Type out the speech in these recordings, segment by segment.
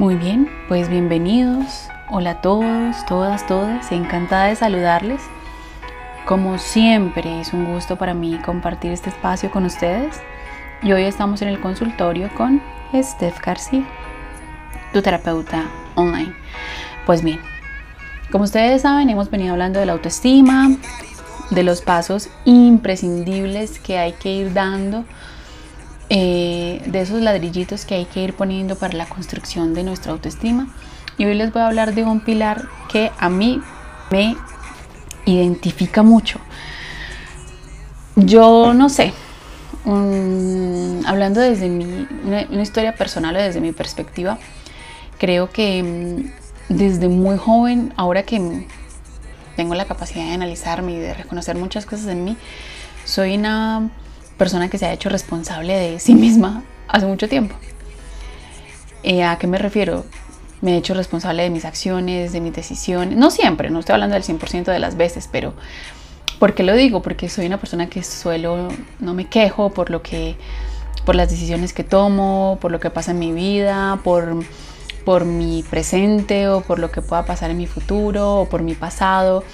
Muy bien, pues bienvenidos. Hola a todos, todas, todas. Encantada de saludarles. Como siempre, es un gusto para mí compartir este espacio con ustedes. Y hoy estamos en el consultorio con Steph García, tu terapeuta online. Pues bien, como ustedes saben, hemos venido hablando de la autoestima, de los pasos imprescindibles que hay que ir dando eh, de esos ladrillitos que hay que ir poniendo para la construcción de nuestra autoestima. Y hoy les voy a hablar de un pilar que a mí me identifica mucho. Yo no sé, hablando desde mi, una, historia personal o desde mi perspectiva, creo que mm, desde muy joven, ahora que tengo la capacidad de analizarme y de reconocer muchas cosas en mí, soy una persona que se ha hecho responsable de sí misma hace mucho tiempo. Eh, ¿A qué me refiero? Me he hecho responsable de mis acciones, de mis decisiones. No siempre, no estoy hablando del 100% de las veces, pero ¿por qué lo digo? Porque soy una persona que suelo, no me quejo por lo que, por las decisiones que tomo, por lo que pasa en mi vida, por, por mi presente o por lo que pueda pasar en mi futuro o por mi pasado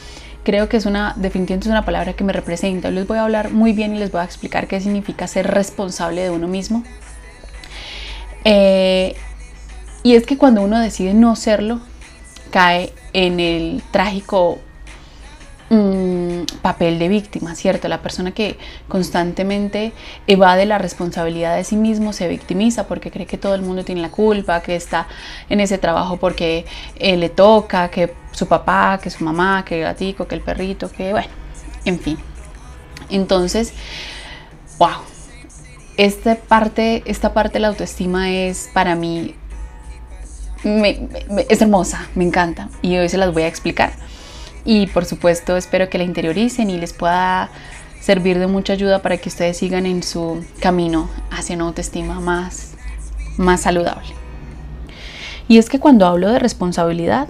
creo que es una, definitivamente una palabra que me representa. Les voy a hablar muy bien y les voy a explicar qué significa ser responsable de uno mismo. Eh, y es que cuando uno decide no serlo, cae en el trágico Mm, papel de víctima, ¿cierto? La persona que constantemente evade la responsabilidad de sí mismo se victimiza porque cree que todo el mundo tiene la culpa, que está en ese trabajo porque eh, le toca, que su papá, que su mamá, que el gatico, que el perrito, que bueno, en fin. Entonces, wow, esta parte, esta parte de la autoestima es para mí, es hermosa, me encanta y hoy se las voy a explicar y por supuesto espero que la interioricen y les pueda servir de mucha ayuda para que ustedes sigan en su camino hacia una autoestima más, más saludable. Y es que cuando hablo de responsabilidad,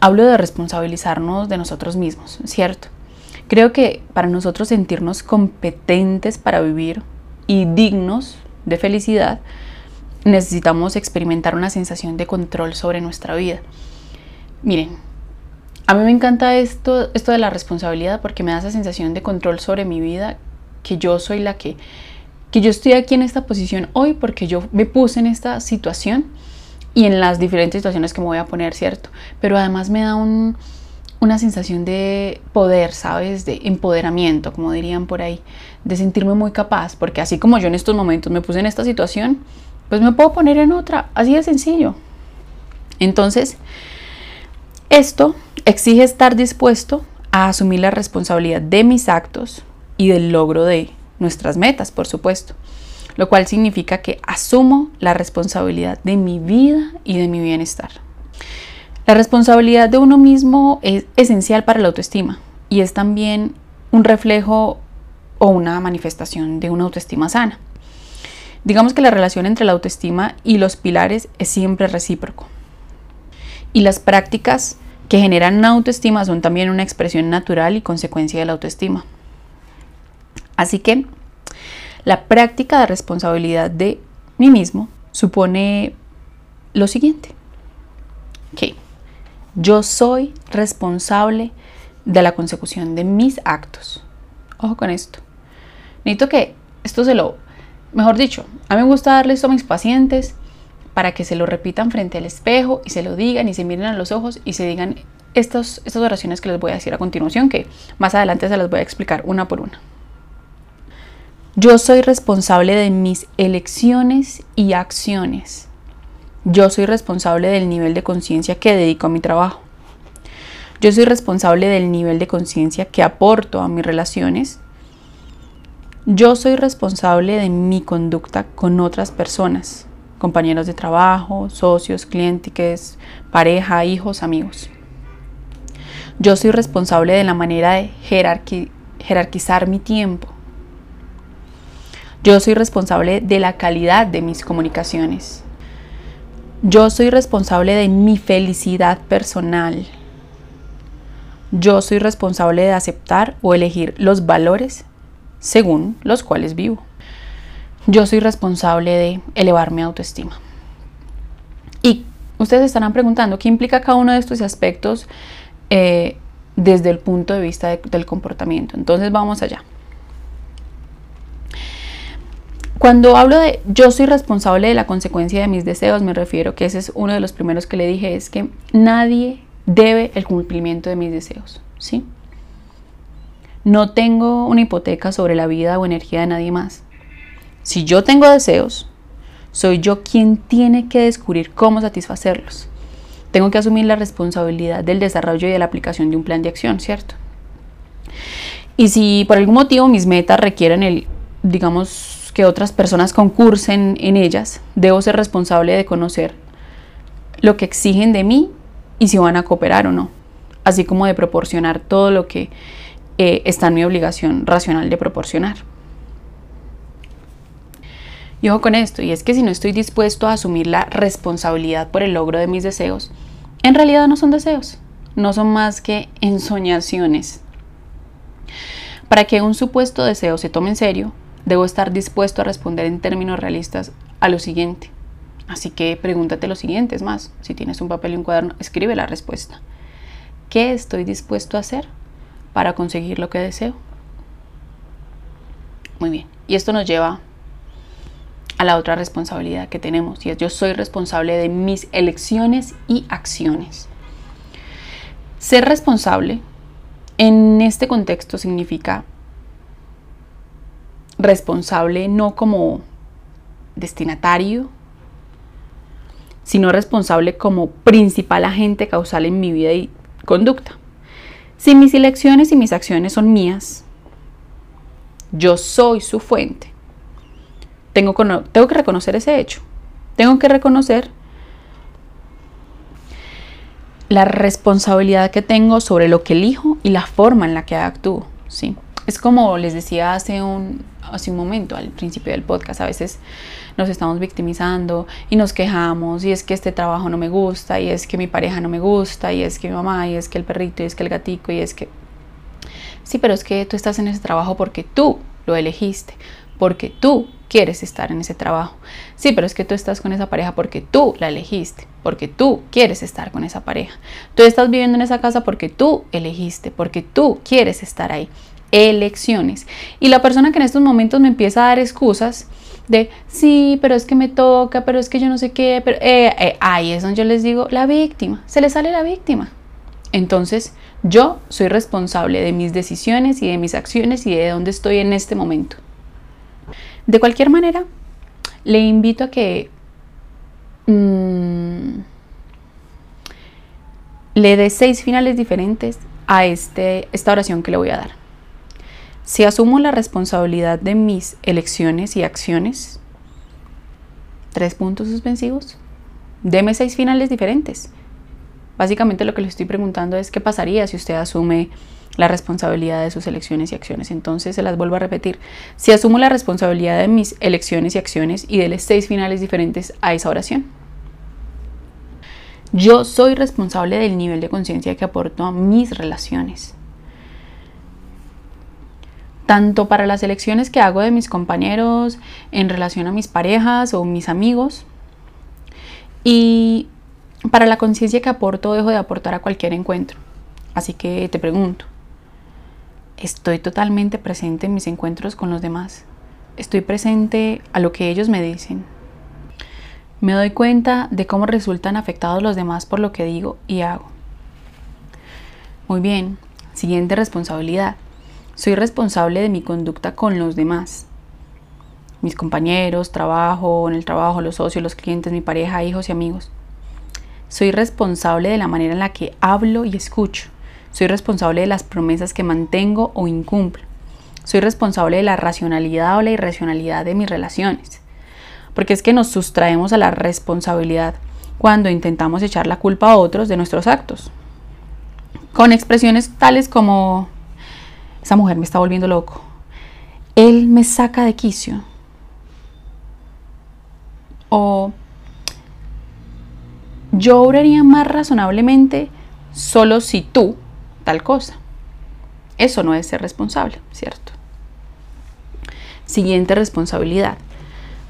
hablo de responsabilizarnos de nosotros mismos, ¿cierto? Creo que para nosotros sentirnos competentes para vivir y dignos de felicidad, necesitamos experimentar una sensación de control sobre nuestra vida. Miren, a mí me encanta esto, esto de la responsabilidad porque me da esa sensación de control sobre mi vida, que yo soy la que, que yo estoy aquí en esta posición hoy porque yo me puse en esta situación y en las diferentes situaciones que me voy a poner, ¿cierto? Pero además me da una sensación de poder, ¿sabes? De empoderamiento, como dirían por ahí, de sentirme muy capaz, porque así como yo en estos momentos me puse en esta situación, pues me puedo poner en otra, así de sencillo. Entonces, esto exige estar dispuesto a asumir la responsabilidad de mis actos y del logro de nuestras metas, por supuesto, lo cual significa que asumo la responsabilidad de mi vida y de mi bienestar. La responsabilidad de uno mismo es esencial para la autoestima y es también un reflejo o una manifestación de una autoestima sana. Digamos que la relación entre la autoestima y los pilares es siempre recíproco. Y las prácticas que generan una autoestima son también una expresión natural y consecuencia de la autoestima. Así que la práctica de responsabilidad de mí mismo supone lo siguiente, que yo soy responsable de la consecución de mis actos. Ojo con esto. Necesito que esto se lo, mejor dicho, a mí me gusta darle esto a mis pacientes para que se lo repitan frente al espejo y se lo digan y se miren a los ojos y se digan estos, estas oraciones que les voy a decir a continuación, que más adelante se las voy a explicar una por una. Yo soy responsable de mis elecciones y acciones. Yo soy responsable del nivel de conciencia que dedico a mi trabajo. Yo soy responsable del nivel de conciencia que aporto a mis relaciones. Yo soy responsable de mi conducta con otras personas compañeros de trabajo, socios, clientes, pareja, hijos, amigos. Yo soy responsable de la manera de jerarquizar mi tiempo. Yo soy responsable de la calidad de mis comunicaciones. Yo soy responsable de mi felicidad personal. Yo soy responsable de aceptar o elegir los valores según los cuales vivo yo soy responsable de elevar mi autoestima. Y ustedes estarán preguntando, ¿qué implica cada uno de estos aspectos eh, desde el punto de vista del comportamiento? Entonces vamos allá. Cuando hablo de yo soy responsable de la consecuencia de mis deseos, me refiero que ese es uno de los primeros que le dije, es que nadie debe el cumplimiento de mis deseos, ¿sí? No tengo una hipoteca sobre la vida o energía de nadie más. Si yo tengo deseos, soy yo quien tiene que descubrir cómo satisfacerlos. Tengo que asumir la responsabilidad del desarrollo y de la aplicación de un plan de acción, ¿cierto? Y si por algún motivo mis metas requieren el, digamos, que otras personas concursen en ellas, debo ser responsable de conocer lo que exigen de mí y si van a cooperar o no, así como de proporcionar todo lo que eh, está en mi obligación racional de proporcionar. Y ojo con esto, y es que si no estoy dispuesto a asumir la responsabilidad por el logro de mis deseos, en realidad no son deseos, no son más que ensoñaciones. Para que un supuesto deseo se tome en serio, debo estar dispuesto a responder en términos realistas a lo siguiente. Así que pregúntate lo siguiente, es más, si tienes un papel y un cuaderno, escribe la respuesta. ¿Qué estoy dispuesto a hacer para conseguir lo que deseo? Muy bien, y esto nos lleva a la otra responsabilidad que tenemos y es yo soy responsable de mis elecciones y acciones. Ser responsable en este contexto significa responsable no como destinatario, sino responsable como principal agente causal en mi vida y conducta. Si mis elecciones y mis acciones son mías, yo soy su fuente tengo, tengo que reconocer ese hecho. Tengo que reconocer la responsabilidad que tengo sobre lo que elijo y la forma en la que actúo. ¿sí? Es como les decía hace un, hace un momento, al principio del podcast, a veces nos estamos victimizando y nos quejamos y es que este trabajo no me gusta y es que mi pareja no me gusta y es que mi mamá y es que el perrito y es que el gatico y es que... Sí, pero es que tú estás en ese trabajo porque tú lo elegiste, porque tú quieres estar en ese trabajo. Sí, pero es que tú estás con esa pareja porque tú la elegiste, porque tú quieres estar con esa pareja. Tú estás viviendo en esa casa porque tú elegiste, porque tú quieres estar ahí. Elecciones. Y la persona que en estos momentos me empieza a dar excusas de, sí, pero es que me toca, pero es que yo no sé qué, pero eh, eh, ahí es donde yo les digo, la víctima, se le sale la víctima. Entonces, yo soy responsable de mis decisiones y de mis acciones y de dónde estoy en este momento. De cualquier manera, le invito a que mm, le dé seis finales diferentes a este, esta oración que le voy a dar. Si asumo la responsabilidad de mis elecciones y acciones, tres puntos suspensivos, deme seis finales diferentes. Básicamente lo que le estoy preguntando es qué pasaría si usted asume la responsabilidad de sus elecciones y acciones. Entonces se las vuelvo a repetir. Si asumo la responsabilidad de mis elecciones y acciones y los seis finales diferentes a esa oración. Yo soy responsable del nivel de conciencia que aporto a mis relaciones. Tanto para las elecciones que hago de mis compañeros en relación a mis parejas o mis amigos. Y para la conciencia que aporto o dejo de aportar a cualquier encuentro. Así que te pregunto, estoy totalmente presente en mis encuentros con los demás. Estoy presente a lo que ellos me dicen. Me doy cuenta de cómo resultan afectados los demás por lo que digo y hago. Muy bien, siguiente responsabilidad. Soy responsable de mi conducta con los demás. Mis compañeros, trabajo, en el trabajo, los socios, los clientes, mi pareja, hijos y amigos. Soy responsable de la manera en la que hablo y escucho. Soy responsable de las promesas que mantengo o incumplo. Soy responsable de la racionalidad o la irracionalidad de mis relaciones. Porque es que nos sustraemos a la responsabilidad cuando intentamos echar la culpa a otros de nuestros actos. Con expresiones tales como, esa mujer me está volviendo loco. Él me saca de quicio. O yo obraría más razonablemente solo si tú tal cosa. Eso no es ser responsable, ¿cierto? Siguiente responsabilidad.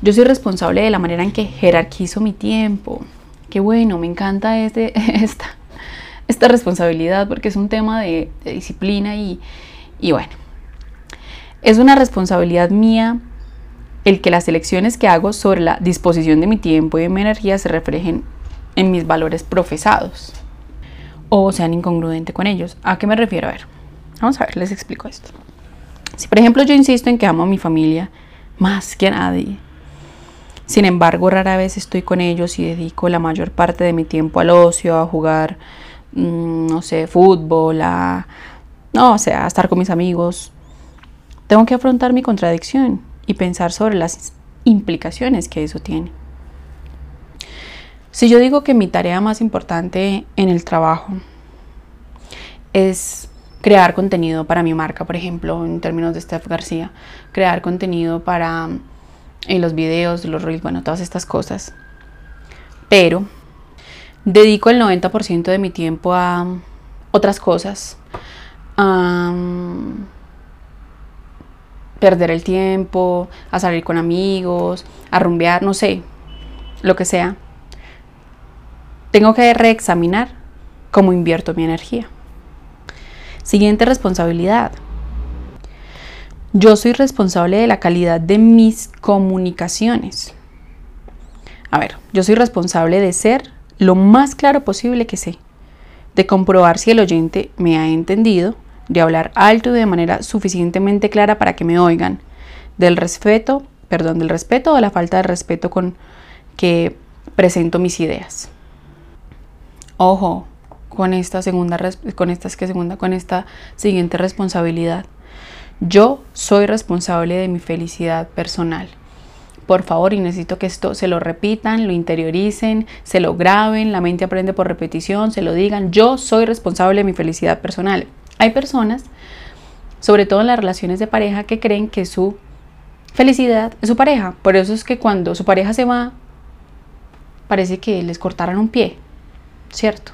Yo soy responsable de la manera en que jerarquizo mi tiempo. qué bueno, me encanta este, esta, esta responsabilidad porque es un tema de, disciplina y, y bueno, es una responsabilidad mía el que las elecciones que hago sobre la disposición de mi tiempo y de mi energía se reflejen en mis valores profesados o sean incongruentes con ellos. ¿A qué me refiero? A ver, vamos a ver, les explico esto. Si por ejemplo yo insisto en que amo a mi familia más que a nadie, sin embargo rara vez estoy con ellos y dedico la mayor parte de mi tiempo al ocio, a jugar, mm, no sé, fútbol, a, no, o sea, estar con mis amigos, tengo que afrontar mi contradicción y pensar sobre las implicaciones que eso tiene. Si yo digo que mi tarea más importante en el trabajo es crear contenido para mi marca, por ejemplo, en términos de Steph García, crear contenido para en los videos, los reels, bueno, todas estas cosas. Pero dedico el 90% de mi tiempo a otras cosas. A perder el tiempo, a salir con amigos, a rumbear, no sé, lo que sea. Tengo que reexaminar cómo invierto mi energía. Siguiente responsabilidad. Yo soy responsable de la calidad de mis comunicaciones. A ver, yo soy responsable de ser lo más claro posible que sé, de comprobar si el oyente me ha entendido, de hablar alto y de manera suficientemente clara para que me oigan, del respeto, perdón, del respeto o la falta de respeto con que presento mis ideas. Ojo, con esta segunda, con esta, que segunda, con esta siguiente responsabilidad. Yo soy responsable de mi felicidad personal. Por favor, y necesito que esto se lo repitan, lo interioricen, se lo graben, la mente aprende por repetición, se lo digan. Yo soy responsable de mi felicidad personal. Hay personas, sobre todo en las relaciones de pareja, que creen que su felicidad es su pareja. Por eso es que cuando su pareja se va, parece que les cortaran un pie, ¿cierto?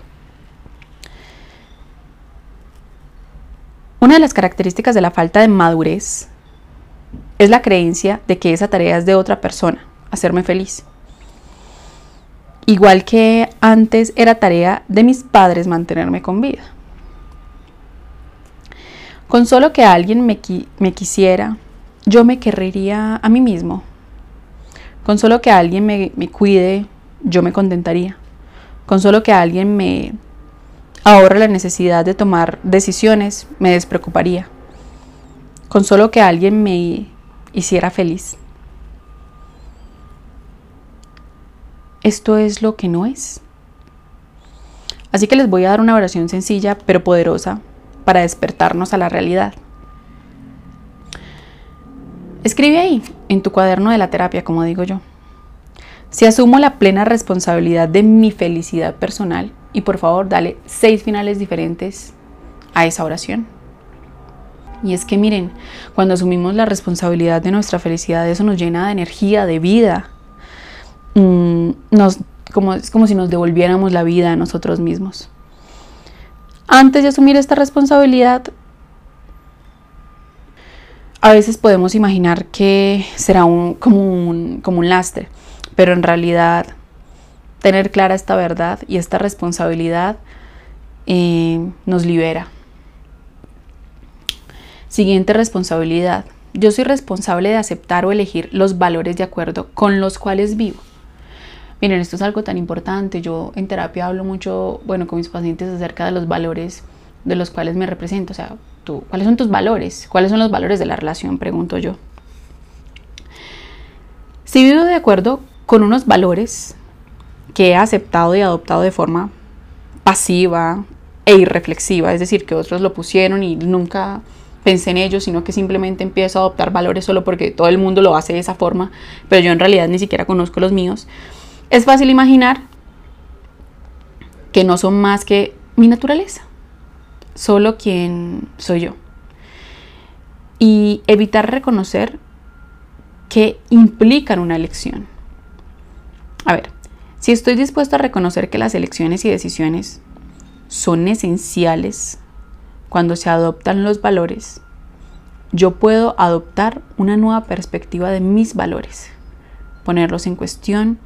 Una de las características de la falta de madurez es la creencia de que esa tarea es de otra persona, hacerme feliz. Igual que antes era tarea de mis padres mantenerme con vida. Con solo que alguien me, me quisiera, yo me querría a mí mismo. Con solo que alguien me, me cuide, yo me contentaría. Con solo que alguien me ahorra la necesidad de tomar decisiones, me despreocuparía. Con solo que alguien me hiciera feliz. Esto es lo que no es. Así que les voy a dar una oración sencilla pero poderosa para despertarnos a la realidad. Escribe ahí, en tu cuaderno de la terapia, como digo yo. Si asumo la plena responsabilidad de mi felicidad personal, y por favor dale seis finales diferentes a esa oración. Y es que miren, cuando asumimos la responsabilidad de nuestra felicidad, eso nos llena de energía, de vida. Mm, nos, como, es como si nos devolviéramos la vida a nosotros mismos. Antes de asumir esta responsabilidad, a veces podemos imaginar que será un, como, un, como un lastre, pero en realidad tener clara esta verdad y esta responsabilidad eh, nos libera. Siguiente responsabilidad. Yo soy responsable de aceptar o elegir los valores de acuerdo con los cuales vivo. Miren, esto es algo tan importante. Yo en terapia hablo mucho, bueno, con mis pacientes acerca de los valores de los cuales me represento. O sea, tú, ¿cuáles son tus valores? ¿Cuáles son los valores de la relación? Pregunto yo. Si vivo de acuerdo con unos valores, que he aceptado y adoptado de forma pasiva e irreflexiva, es decir, que otros lo pusieron y nunca pensé en ello, sino que simplemente empiezo a adoptar valores solo porque todo el mundo lo hace de esa forma, pero yo en realidad ni siquiera conozco los míos. Es fácil imaginar que no son más que mi naturaleza, solo quien soy yo. Y evitar reconocer que implican una elección. A ver, si estoy dispuesto a reconocer que las elecciones y decisiones son esenciales cuando se adoptan los valores, yo puedo adoptar una nueva perspectiva de mis valores, ponerlos en cuestión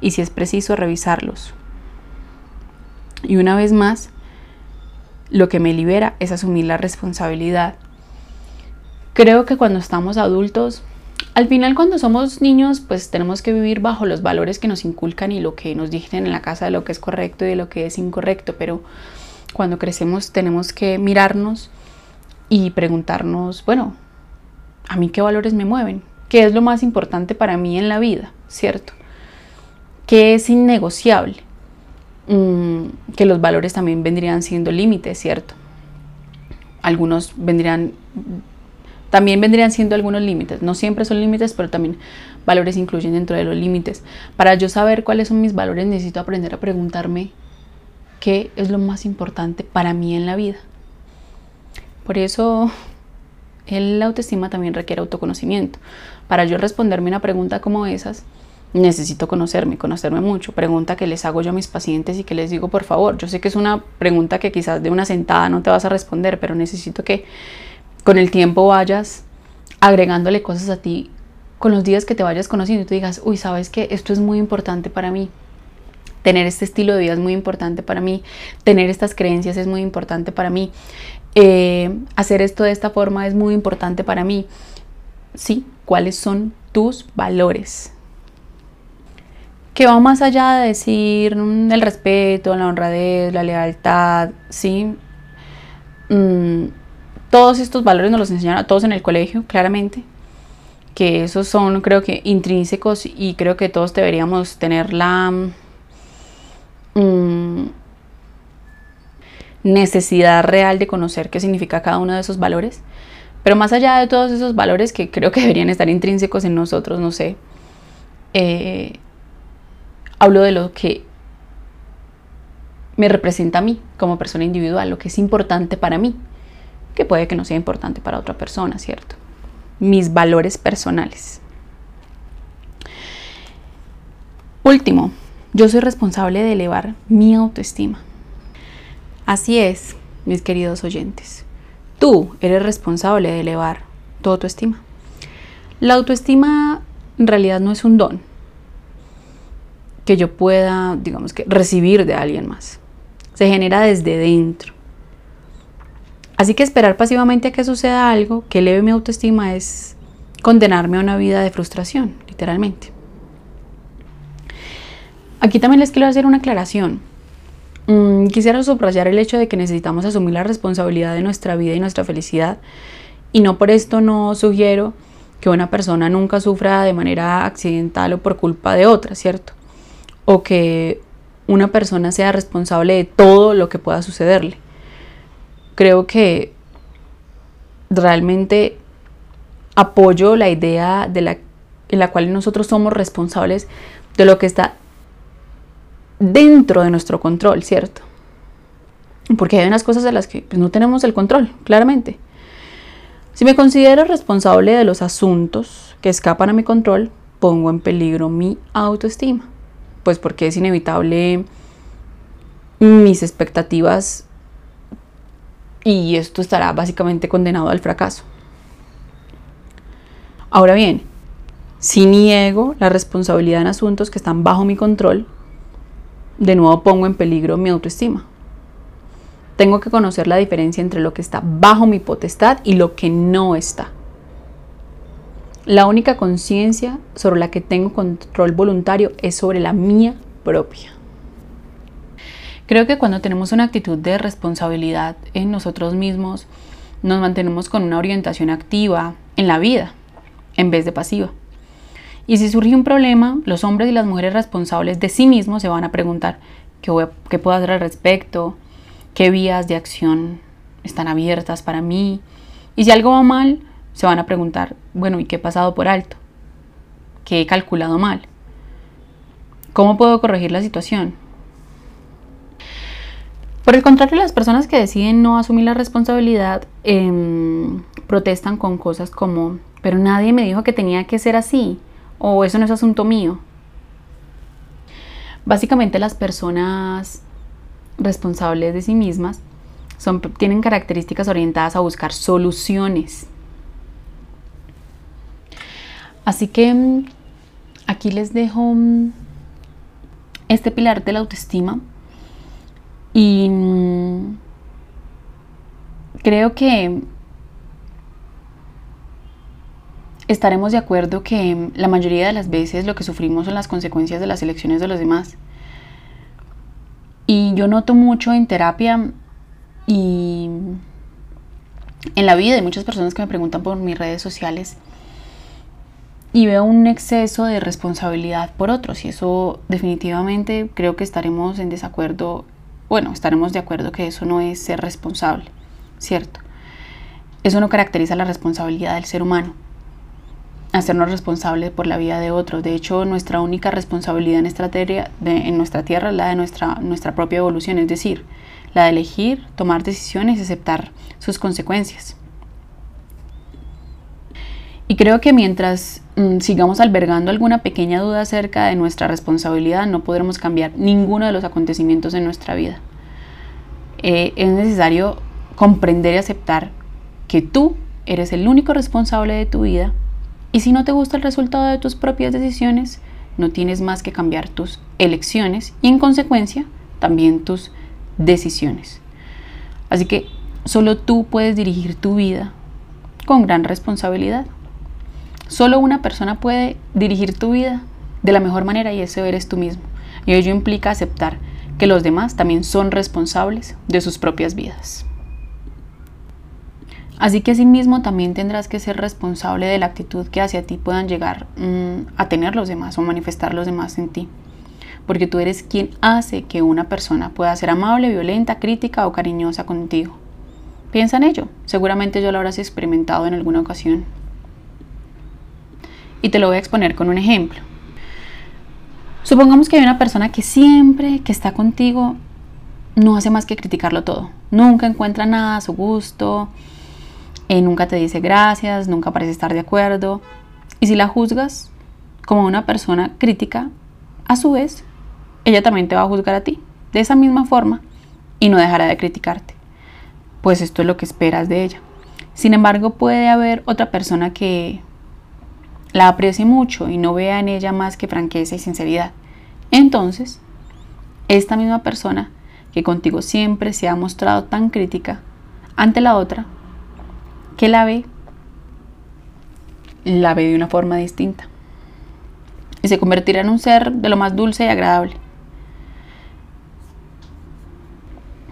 y si es preciso revisarlos, Y una vez más, lo que me libera es asumir la responsabilidad. Creo que cuando estamos adultos, al final cuando somos niños, pues tenemos que vivir bajo los valores que nos inculcan y lo que nos dicen en la casa de lo que es correcto y de lo que es incorrecto, pero cuando crecemos tenemos que mirarnos y preguntarnos, bueno, ¿a mí qué valores me mueven? ¿Qué es lo más importante para mí en la vida? ¿Cierto? ¿Qué es innegociable? Mm, que los valores también vendrían siendo límites, ¿cierto? Algunos vendrían, también vendrían siendo algunos límites. No siempre son límites, pero también valores incluyen dentro de los límites. Para yo saber cuáles son mis valores, necesito aprender a preguntarme qué es lo más importante para mí en la vida. Por eso el autoestima también requiere autoconocimiento. Para yo responderme una pregunta como esas, necesito conocerme, conocerme mucho. Pregunta que les hago yo a mis pacientes y que les digo, por favor, yo sé que es una pregunta que quizás de una sentada no te vas a responder, pero necesito que con el tiempo vayas agregándole cosas a ti con los días que te vayas conociendo y tú digas, uy, sabes que esto es muy importante para mí. Tener este estilo de vida es muy importante para mí. Tener estas creencias es muy importante para mí. Eh, hacer esto de esta forma es muy importante para mí. Sí, ¿cuáles son tus valores? Que va más allá de decir mm, el respeto, la honradez, la lealtad, ¿sí? Mm, todos estos valores nos los enseñaron a todos en el colegio, claramente. Que esos son, creo que, intrínsecos y creo que todos deberíamos tener la mm, necesidad real de conocer qué significa cada uno de esos valores. Pero más allá de todos esos valores que creo que deberían estar intrínsecos en nosotros, no sé, eh, hablo de lo que me representa a mí como persona individual, lo que es importante para mí, que puede que no sea importante para otra persona, ¿cierto? Mis valores personales. Último, yo soy responsable de elevar mi autoestima. Así es, mis queridos oyentes. Tú eres responsable de elevar tu autoestima. La autoestima en realidad no es un don que yo pueda, digamos que, recibir de alguien más. Se genera desde dentro. Así que esperar pasivamente a que suceda algo que eleve mi autoestima es condenarme a una vida de frustración, literalmente. Aquí también les quiero hacer una aclaración. Mm, quisiera subrayar el hecho de que necesitamos asumir la responsabilidad de nuestra vida y nuestra felicidad y no por esto no sugiero que una persona nunca sufra de manera accidental o por culpa de otra, ¿cierto? O que una persona sea responsable de todo lo que pueda sucederle. Creo que realmente apoyo la idea de la, en la cual nosotros somos responsables de lo que está dentro de nuestro control, ¿cierto? Porque hay unas cosas de las que pues, no tenemos el control, claramente. Si me considero responsable de los asuntos que escapan a mi control, pongo en peligro mi autoestima. Pues porque es inevitable mis expectativas y esto estará básicamente condenado al fracaso. Ahora bien, si niego la responsabilidad en asuntos que están bajo mi control, de nuevo pongo en peligro mi autoestima. Tengo que conocer la diferencia entre lo que está bajo mi potestad y lo que no está. La única conciencia sobre la que tengo control voluntario es sobre la mía propia. Creo que cuando tenemos una actitud de responsabilidad en nosotros mismos, nos mantenemos con una orientación activa en la vida en vez de pasiva. Y si surge un problema, los hombres y las mujeres responsables de sí mismos se van a preguntar qué, puedo hacer al respecto, qué vías de acción están abiertas para mí. Y si algo va mal, se van a preguntar, bueno, ¿y qué he pasado por alto? ¿Qué he calculado mal? ¿Cómo puedo corregir la situación? Por el contrario, las personas que deciden no asumir la responsabilidad em, protestan con cosas como, pero nadie me dijo que tenía que ser así o eso no es asunto mío. Básicamente las personas responsables de sí mismas son, tienen características orientadas a buscar soluciones. Así que mm, aquí les dejo mm, este pilar de la autoestima Y mm, creo que estaremos de acuerdo que la mayoría de las veces lo que sufrimos son las consecuencias de las elecciones de los demás. Y yo noto mucho en terapia y en la vida de muchas personas que me preguntan por mis redes sociales y veo un exceso de responsabilidad por otros y eso definitivamente creo que estaremos en desacuerdo, bueno, estaremos de acuerdo que eso no es ser responsable, ¿cierto? Eso no caracteriza la responsabilidad del ser humano hacernos responsables por la vida de otros. De hecho, nuestra única responsabilidad en, nuestra tierra, en nuestra tierra es la de nuestra, nuestra propia evolución, es decir, la de elegir, tomar decisiones y aceptar sus consecuencias. Y creo que mientras mm, sigamos albergando alguna pequeña duda acerca de nuestra responsabilidad, no podremos cambiar ninguno de los acontecimientos en nuestra vida. Eh, es necesario comprender y aceptar que tú eres el único responsable de tu vida y si no te gusta el resultado de tus propias decisiones, no tienes más que cambiar tus elecciones y en consecuencia también tus decisiones. Así que solo tú puedes dirigir tu vida con gran responsabilidad. Solo una persona puede dirigir tu vida de la mejor manera y ese eres tú mismo. Y ello implica aceptar que los demás también son responsables de sus propias vidas. Así que asimismo también tendrás que ser responsable de la actitud que hacia ti puedan llegar mm, a tener los demás o manifestar los demás en ti. Porque tú eres quien hace que una persona pueda ser amable, violenta, crítica o cariñosa contigo. Piensa en ello, seguramente yo lo habrás experimentado en alguna ocasión. Y te lo voy a exponer con un ejemplo. Supongamos que hay una persona que siempre que está contigo no hace más que criticarlo todo. Nunca encuentra nada a su gusto, eh, nunca te dice gracias, nunca parece estar de acuerdo. Y si la juzgas como una persona crítica, a su vez, ella también te va a juzgar a ti, de esa misma forma, y no dejará de criticarte. Pues esto es lo que esperas de ella. Sin embargo, puede haber otra persona que la aprecie mucho y no vea en ella más que franqueza y sinceridad. Entonces, esta misma persona que contigo siempre se ha mostrado tan crítica ante la otra, que la ve, la ve de una forma distinta. Y se convertirá en un ser de lo más dulce y agradable.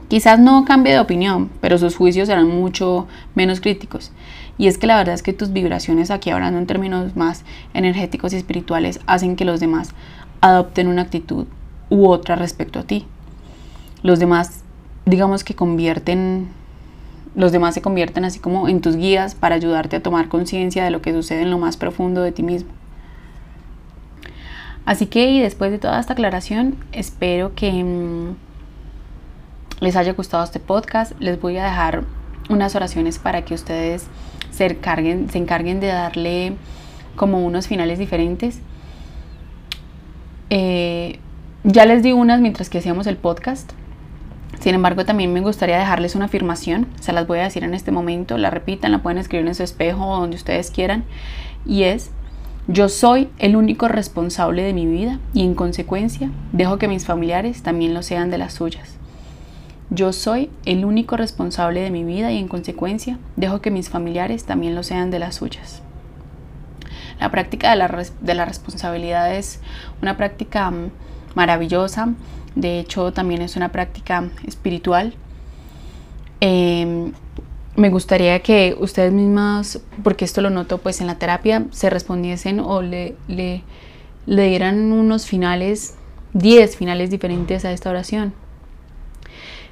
Quizás no cambie de opinión, pero sus juicios serán mucho menos críticos. Y es que la verdad es que tus vibraciones, aquí hablando en términos más energéticos y espirituales, hacen que los demás adopten una actitud u otra respecto a ti. Los demás, digamos que convierten los demás se convierten así como en tus guías para ayudarte a tomar conciencia de lo que sucede en lo más profundo de ti mismo. Así que y después de toda esta aclaración, espero que mm, les haya gustado este podcast. Les voy a dejar unas oraciones para que ustedes se encarguen, se encarguen de darle como unos finales diferentes. Eh, ya les di unas mientras que hacíamos el podcast. Sin embargo, también me gustaría dejarles una afirmación, se las voy a decir en este momento, la repitan, la pueden escribir en su espejo o donde ustedes quieran, y es, yo soy el único responsable de mi vida y en consecuencia dejo que mis familiares también lo sean de las suyas. Yo soy el único responsable de mi vida y en consecuencia dejo que mis familiares también lo sean de las suyas. La práctica de la, de la responsabilidad es una práctica mm, maravillosa de hecho también es una práctica espiritual. Em, me gustaría que ustedes mismas, porque esto lo noto pues en la terapia, se respondiesen o le, le, le dieran unos finales, 10 finales diferentes a esta oración.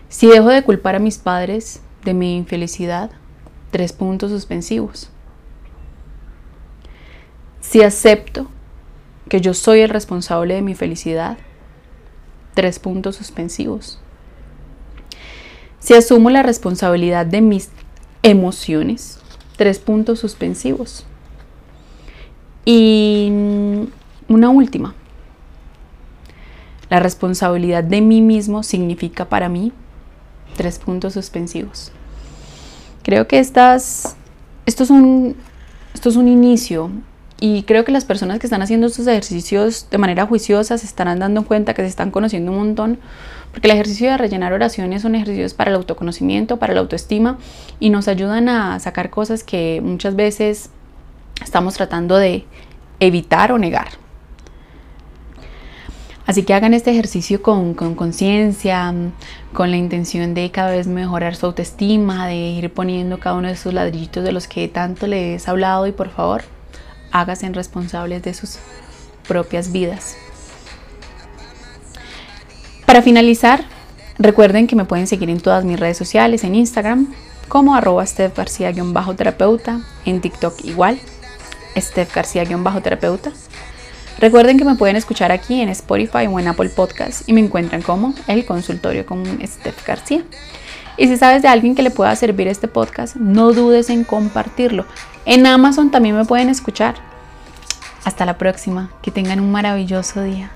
Si dejo de culpar a mis padres de mi infelicidad, tres puntos suspensivos. Si acepto que yo soy el responsable de mi felicidad, tres puntos suspensivos. Si asumo la responsabilidad de mis emociones, tres puntos suspensivos. Y una última. La responsabilidad de mí mismo significa para mí tres puntos suspensivos. Creo que estas, esto, es un, esto es un inicio Y creo que las personas que están haciendo estos ejercicios de manera juiciosa se estarán dando cuenta que se están conociendo un montón, porque el ejercicio de rellenar oraciones son ejercicios para el autoconocimiento, para la autoestima y nos ayudan a sacar cosas que muchas veces estamos tratando de evitar o negar. Así que hagan este ejercicio con conciencia, con la intención de cada vez mejorar su autoestima, de ir poniendo cada uno de esos ladrillitos de los que tanto les he hablado y por favor, háganse responsables de sus propias vidas. Para finalizar, recuerden que me pueden seguir en todas mis redes sociales, en Instagram como arroba Steph García-terapeuta, en TikTok igual, Steph García-terapeuta Recuerden que me pueden escuchar aquí en Spotify o en Apple Podcast y me encuentran como El Consultorio con Steph García. Y si sabes de alguien que le pueda servir este podcast, no dudes en compartirlo. En Amazon también me pueden escuchar. Hasta la próxima. Que tengan un maravilloso día.